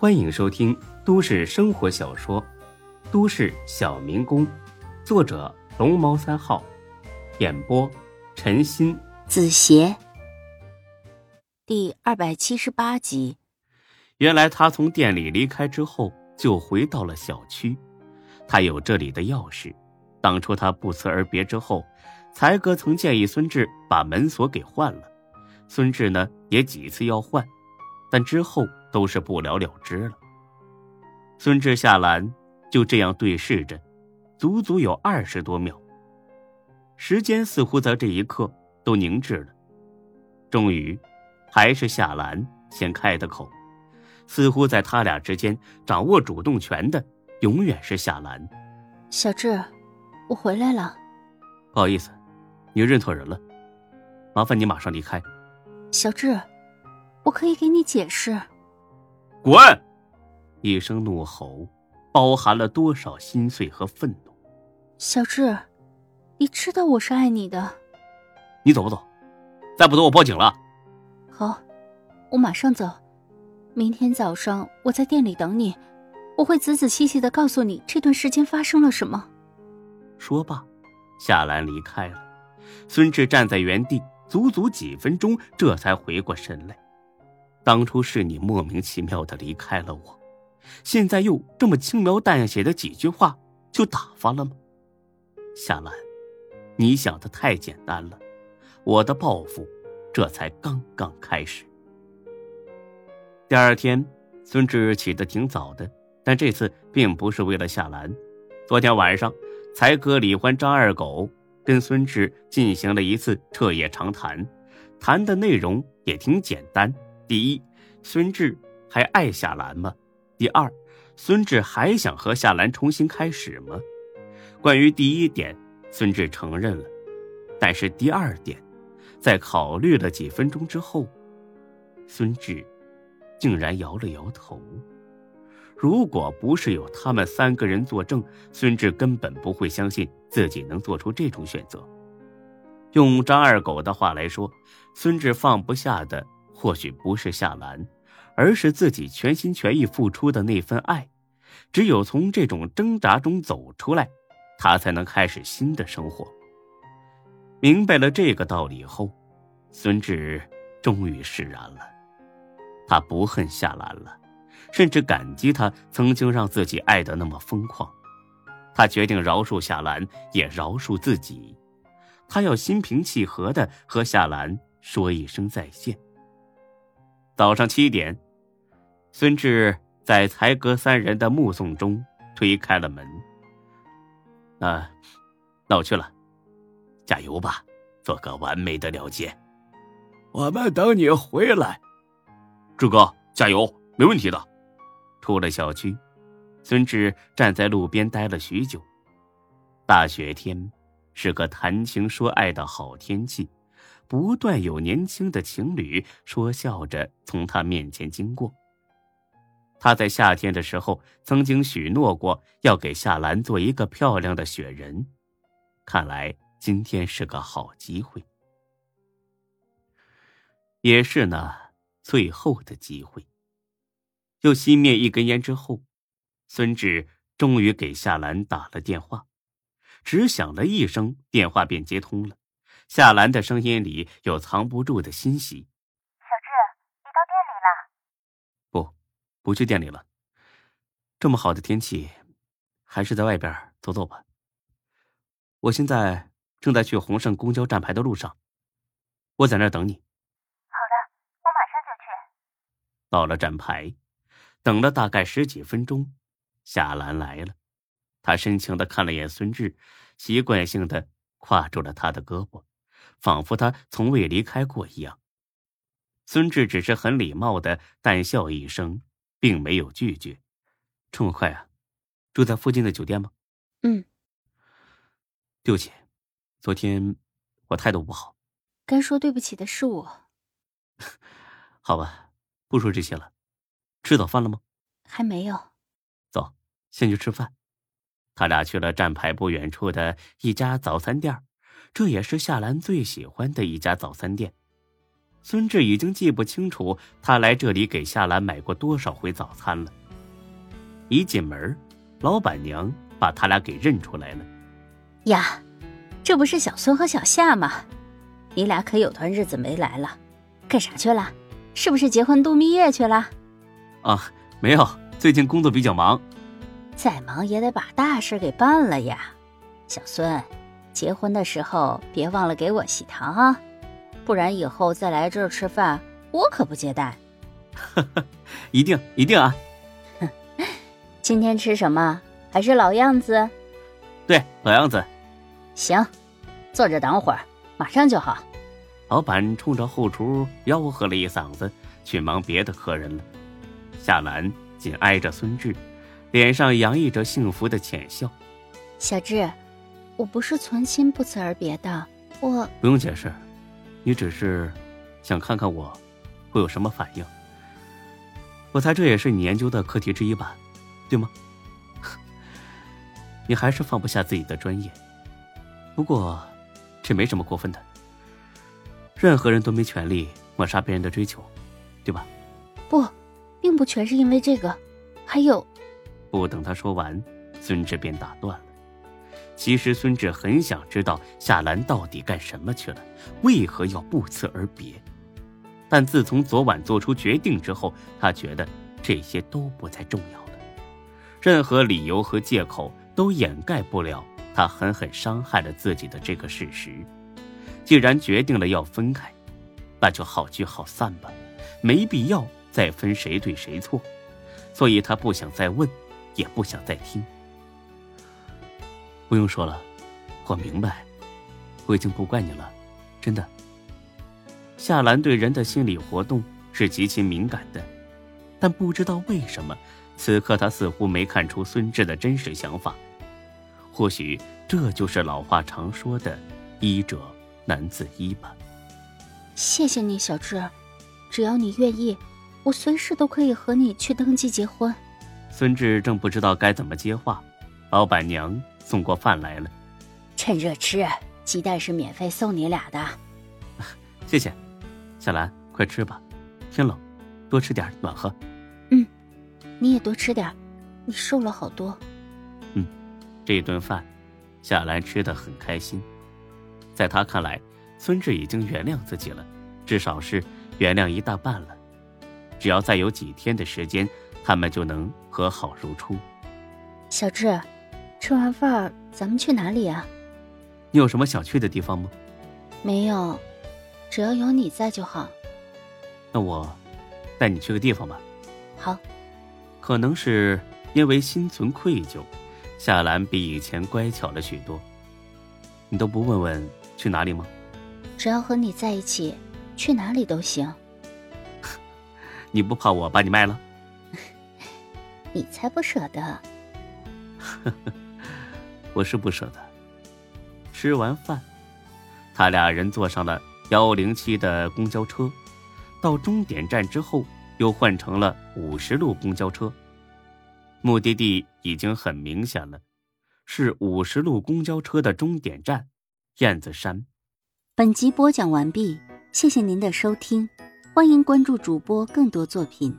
欢迎收听都市生活小说《都市小民工》，作者龙猫三号，演播陈鑫、子邪，第二百七十八集。原来他从店里离开之后，就回到了小区。他有这里的钥匙。当初他不辞而别之后，才哥曾建议孙志把门锁给换了。孙志呢，也几次要换，但之后都是不了了之了。孙志、夏兰就这样对视着，足足有二十多秒。时间似乎在这一刻都凝滞了。终于，还是夏兰先开的口。似乎在他俩之间掌握主动权的，永远是夏兰。小志，我回来了。不好意思，你认错人了。麻烦你马上离开。小志，我可以给你解释。滚！一声怒吼，包含了多少心碎和愤怒。小智，你知道我是爱你的。你走不走？再不走，我报警了。好，我马上走。明天早上我在店里等你，我会仔仔细细的告诉你这段时间发生了什么。说罢，夏兰离开了。孙志站在原地，足足几分钟，这才回过神来。当初是你莫名其妙的离开了我，现在又这么轻描淡写的几句话就打发了吗？夏兰，你想的太简单了，我的报复这才刚刚开始。第二天，孙志起得挺早的，但这次并不是为了夏兰。昨天晚上，才哥李欢、张二狗跟孙志进行了一次彻夜长谈，谈的内容也挺简单。第一，孙志还爱夏兰吗？第二，孙志还想和夏兰重新开始吗？关于第一点，孙志承认了，但是第二点，在考虑了几分钟之后，孙志。竟然摇了摇头。如果不是有他们三个人作证，孙志根本不会相信自己能做出这种选择。用张二狗的话来说，孙志放不下的或许不是夏兰，而是自己全心全意付出的那份爱。只有从这种挣扎中走出来，他才能开始新的生活。明白了这个道理后，孙志终于释然了。他不恨夏兰了，甚至感激他曾经让自己爱得那么疯狂。他决定饶恕夏兰，也饶恕自己。他要心平气和的和夏兰说一声再见。早上七点，孙志在才哥三人的目送中推开了门。啊，那我去了，加油吧，做个完美的了结。我们等你回来。志哥，加油，没问题的。出了小区，孙志站在路边待了许久。大雪天，是个谈情说爱的好天气，不断有年轻的情侣说笑着从他面前经过。他在夏天的时候曾经许诺过要给夏兰做一个漂亮的雪人，看来今天是个好机会。也是呢。最后的机会。又熄灭一根烟之后，孙志终于给夏兰打了电话。只响了一声，电话便接通了。夏兰的声音里有藏不住的欣喜：“小志，你到店里了？”“不，不去店里了。这么好的天气，还是在外边走走吧。我现在正在去洪盛公交站牌的路上，我在那儿等你。”好的，我马上就去到了站牌，等了大概十几分钟，夏兰来了。她深情的看了眼孙志，习惯性的挎住了他的胳膊，仿佛他从未离开过一样。孙志只是很礼貌的淡笑一声，并没有拒绝。这么快啊？住在附近的酒店吗？嗯。对不起，昨天我态度不好。该说对不起的是我。好吧。不说这些了，吃早饭了吗？还没有。走，先去吃饭。他俩去了站牌不远处的一家早餐店，这也是夏兰最喜欢的一家早餐店。孙志已经记不清楚他来这里给夏兰买过多少回早餐了。一进门，老板娘把他俩给认出来了。呀，这不是小孙和小夏吗？你俩可有段日子没来了，干啥去了？是不是结婚度蜜月去了？啊，没有，最近工作比较忙。再忙也得把大事给办了呀。小孙，结婚的时候别忘了给我喜糖啊，不然以后再来这儿吃饭，我可不接待。一定一定啊！今天吃什么？还是老样子？对，老样子。行，坐着等会儿，马上就好。老板冲着后厨吆喝了一嗓子，去忙别的客人了。夏兰紧挨着孙志，脸上洋溢着幸福的浅笑。小志，我不是存心不辞而别的，我不用解释，你只是想看看我会有什么反应。我猜这也是你研究的课题之一吧，对吗？你还是放不下自己的专业，不过这没什么过分的。任何人都没权利抹杀别人的追求，对吧？不，并不全是因为这个，还有……不等他说完，孙志便打断了。其实孙志很想知道夏兰到底干什么去了，为何要不辞而别。但自从昨晚做出决定之后，他觉得这些都不再重要了。任何理由和借口都掩盖不了他狠狠伤害了自己的这个事实。既然决定了要分开，那就好聚好散吧，没必要再分谁对谁错。所以他不想再问，也不想再听。不用说了，我明白，我已经不怪你了，真的。夏兰对人的心理活动是极其敏感的，但不知道为什么，此刻她似乎没看出孙志的真实想法。或许这就是老话常说的“医者”。难自医吧。谢谢你，小志。只要你愿意，我随时都可以和你去登记结婚。孙志正不知道该怎么接话，老板娘送过饭来了。趁热吃，鸡蛋是免费送你俩的。谢谢，小兰，快吃吧。天冷，多吃点暖和。嗯，你也多吃点，你瘦了好多。嗯，这顿饭，夏兰吃的很开心。在她看来，孙志已经原谅自己了，至少是原谅一大半了。只要再有几天的时间，他们就能和好如初。小志，吃完饭咱们去哪里啊？你有什么想去的地方吗？没有，只要有你在就好。那我带你去个地方吧。好。可能是因为心存愧疚，夏兰比以前乖巧了许多。你都不问问。去哪里吗？只要和你在一起，去哪里都行。你不怕我把你卖了？你才不舍得。我是不舍得。吃完饭，他俩人坐上了幺零七的公交车，到终点站之后又换成了五十路公交车。目的地已经很明显了，是五十路公交车的终点站。燕子山，本集播讲完毕，谢谢您的收听，欢迎关注主播更多作品。